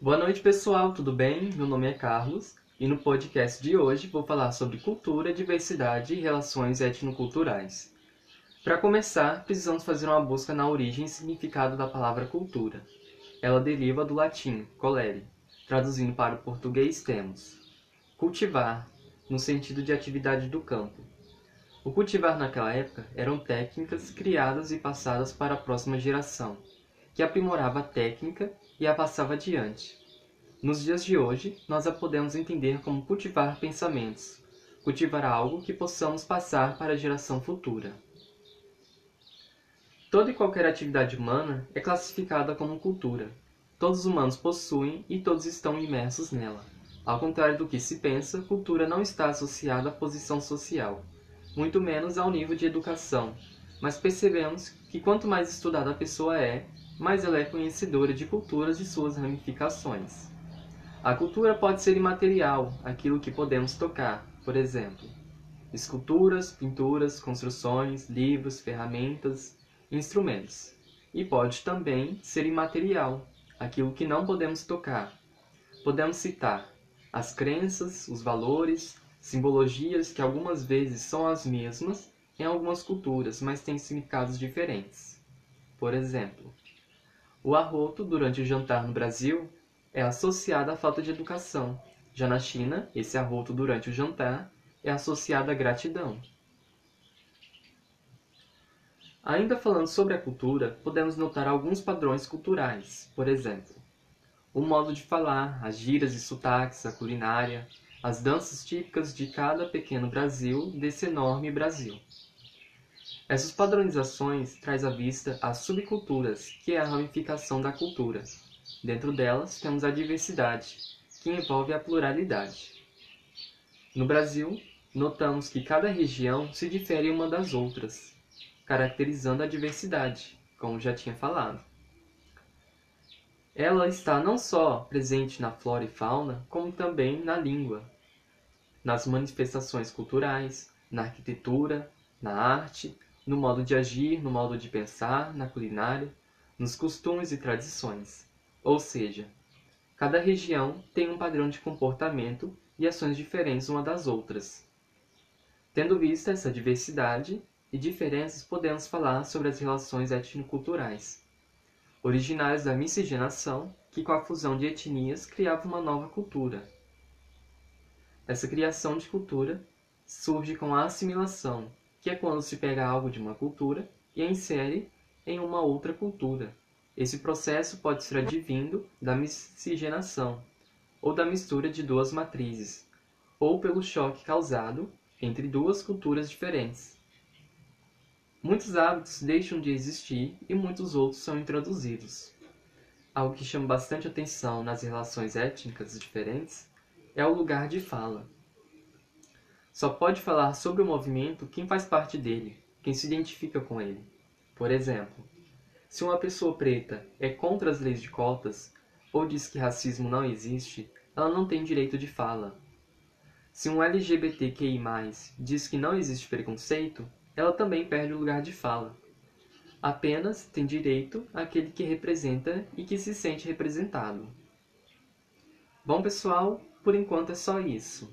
Boa noite, pessoal, tudo bem? Meu nome é Carlos e no podcast de hoje vou falar sobre cultura, diversidade e relações etnoculturais. Para começar, precisamos fazer uma busca na origem e significado da palavra cultura. Ela deriva do latim colere, traduzindo para o português temos cultivar, no sentido de atividade do campo. O cultivar naquela época eram técnicas criadas e passadas para a próxima geração, que aprimorava a técnica e a passava adiante. Nos dias de hoje, nós a podemos entender como cultivar pensamentos, cultivar algo que possamos passar para a geração futura. Toda e qualquer atividade humana é classificada como cultura. Todos os humanos possuem e todos estão imersos nela. Ao contrário do que se pensa, cultura não está associada à posição social, muito menos ao nível de educação, mas percebemos que quanto mais estudada a pessoa é, mais ela é conhecedora de culturas e suas ramificações. A cultura pode ser imaterial, aquilo que podemos tocar, por exemplo, esculturas, pinturas, construções, livros, ferramentas, instrumentos. E pode também ser imaterial, aquilo que não podemos tocar. Podemos citar as crenças, os valores, simbologias que algumas vezes são as mesmas em algumas culturas, mas têm significados diferentes. Por exemplo, o arroto durante o jantar no Brasil é associado à falta de educação. Já na China, esse arroto durante o jantar é associado à gratidão. Ainda falando sobre a cultura, podemos notar alguns padrões culturais, por exemplo, o modo de falar, as gírias e sotaques, a culinária, as danças típicas de cada pequeno Brasil desse enorme Brasil. Essas padronizações traz à vista as subculturas, que é a ramificação da cultura. Dentro delas temos a diversidade, que envolve a pluralidade. No Brasil, notamos que cada região se difere uma das outras, caracterizando a diversidade, como já tinha falado. Ela está não só presente na flora e fauna, como também na língua, nas manifestações culturais, na arquitetura, na arte, no modo de agir, no modo de pensar, na culinária, nos costumes e tradições. Ou seja, cada região tem um padrão de comportamento e ações diferentes uma das outras. Tendo vista essa diversidade e diferenças, podemos falar sobre as relações etnoculturais, originárias da miscigenação, que com a fusão de etnias criava uma nova cultura. Essa criação de cultura surge com a assimilação, que é quando se pega algo de uma cultura e a insere em uma outra cultura. Esse processo pode ser advindo da miscigenação, ou da mistura de duas matrizes, ou pelo choque causado entre duas culturas diferentes. Muitos hábitos deixam de existir e muitos outros são introduzidos. Algo que chama bastante atenção nas relações étnicas diferentes é o lugar de fala. Só pode falar sobre o movimento quem faz parte dele, quem se identifica com ele. Por exemplo, se uma pessoa preta é contra as leis de cotas ou diz que racismo não existe, ela não tem direito de fala. Se um LGBTQI+, diz que não existe preconceito, ela também perde o lugar de fala. Apenas tem direito aquele que representa e que se sente representado. Bom, pessoal, por enquanto é só isso.